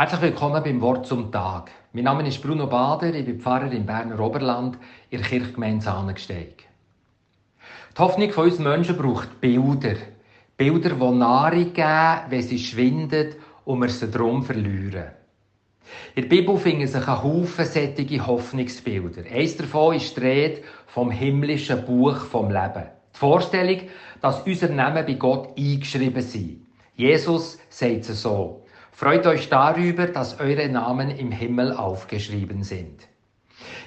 Herzlich willkommen beim Wort zum Tag. Mein Name ist Bruno Bader, ich bin Pfarrer im Berner Oberland in der Kirchgemeinde Sahnensteig. Die Hoffnung von uns Menschen braucht Bilder. Bilder, die Nahrung geben, wenn sie schwindet und wir sie darum verlieren. In der Bibel finden sich ein Haufen sättige Hoffnungsbilder. Eines davon ist die Rede vom himmlischen Buch vom Leben. Die Vorstellung, dass unser Namen bei Gott eingeschrieben sind. Jesus sagt es so. Freut euch darüber, dass eure Namen im Himmel aufgeschrieben sind.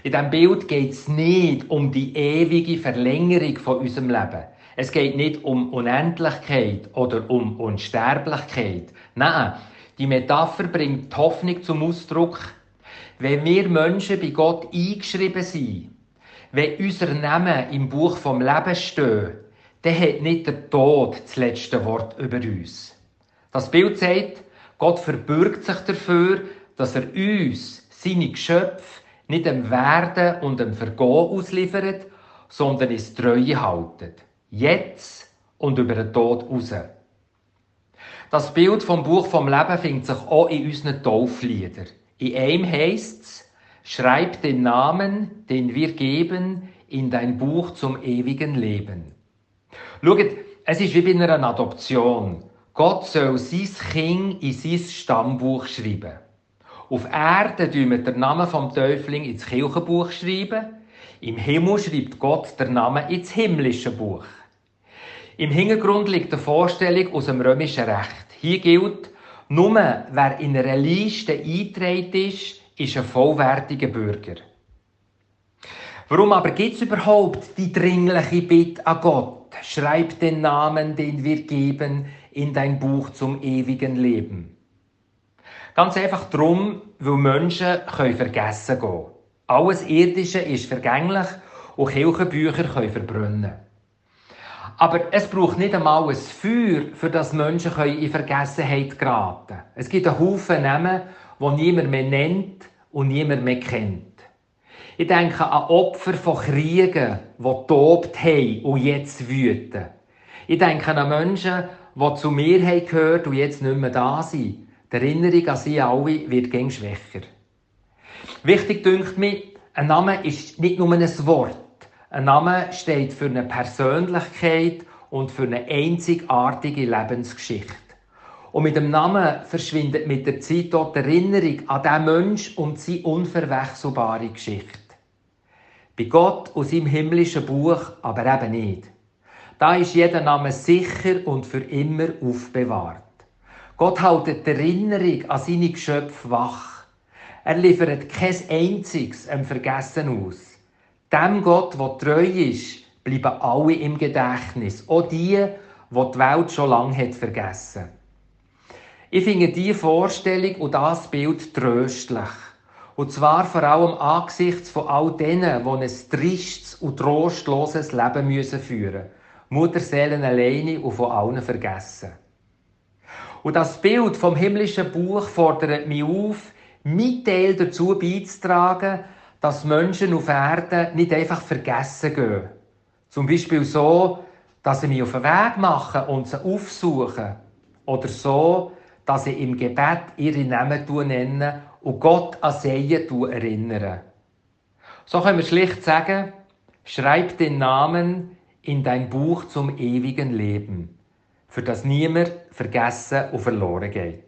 In diesem Bild geht es nicht um die ewige Verlängerung von unserem Leben. Es geht nicht um Unendlichkeit oder um Unsterblichkeit. Nein, die Metapher bringt die Hoffnung zum Ausdruck, wenn wir Menschen bei Gott eingeschrieben sind, wenn unser Name im Buch vom Leben steht, dann hat nicht der Tod das letzte Wort über uns. Das Bild sagt, Gott verbürgt sich dafür, dass er uns, seine Geschöpfe, nicht dem Werden und dem Vergehen ausliefert, sondern ins Treue haltet. Jetzt und über den Tod raus. Das Bild vom Buch vom Leben findet sich auch in unseren Taufliedern. In einem heisst es, schreib den Namen, den wir geben, in dein Buch zum ewigen Leben. Schaut, es ist wie bei einer Adoption. Gott soll sein Kind in sein Stammbuch schreiben. Auf Erde schreiben wir den Namen vom Täufling ins Kirchenbuch schreiben. Im Himmel schreibt Gott den Namen ins himmlische Buch. Im Hintergrund liegt eine Vorstellung aus dem römischen Recht. Hier gilt, nur wer in einer Liste eingetragen ist, ist ein vollwertiger Bürger. Warum aber gibt es überhaupt die dringliche Bitte an Gott? Schreib den Namen, den wir geben, in dein Buch zum ewigen Leben. Ganz einfach darum, weil Menschen können vergessen gehen. Alles Irdische ist vergänglich und Kirchenbücher können verbrennen. Aber es braucht nicht einmal ein Feuer, für das Menschen in Vergessenheit geraten können. Es gibt einen Haufen Namen, die niemand mehr nennt und niemand mehr kennt. Ich denke an Opfer von Kriegen, die tobt haben und jetzt wüten. Ich denke an Menschen, die zu mir gehört und jetzt nicht mehr da sind. Die Erinnerung an sie alle wird gäng schwächer. Wichtig dünkt mir, ein Name ist nicht nur ein Wort. Ein Name steht für eine Persönlichkeit und für eine einzigartige Lebensgeschichte. Und mit dem Namen verschwindet mit der Zeit auch die Erinnerung an diesen Mensch und seine unverwechselbare Geschichte. Bei Gott und seinem himmlischen Buch aber eben nicht. Da ist jeder Name sicher und für immer aufbewahrt. Gott hält die Erinnerung an seine Geschöpfe wach. Er liefert kein einziges im Vergessen aus. Dem Gott, der treu ist, bleiben alle im Gedächtnis. Auch die, die die Welt schon lange hat vergessen. Ich finde diese Vorstellung und das Bild tröstlich. Und zwar vor allem angesichts von all denen, die ein tristes und trostloses Leben führen müssen. Mutterseelen alleine und von allen vergessen. Und das Bild vom himmlischen Buch fordert mich auf, mit Teil dazu beizutragen, dass Menschen auf Erden nicht einfach vergessen gehen. Zum Beispiel so, dass sie mich auf den Weg machen und sie aufsuchen. Oder so, dass sie im Gebet ihre Namen nennen und Gott an sie erinnern. So können wir schlicht sagen, schreib den Namen in dein Buch zum ewigen Leben, für das niemand vergessen und verloren geht.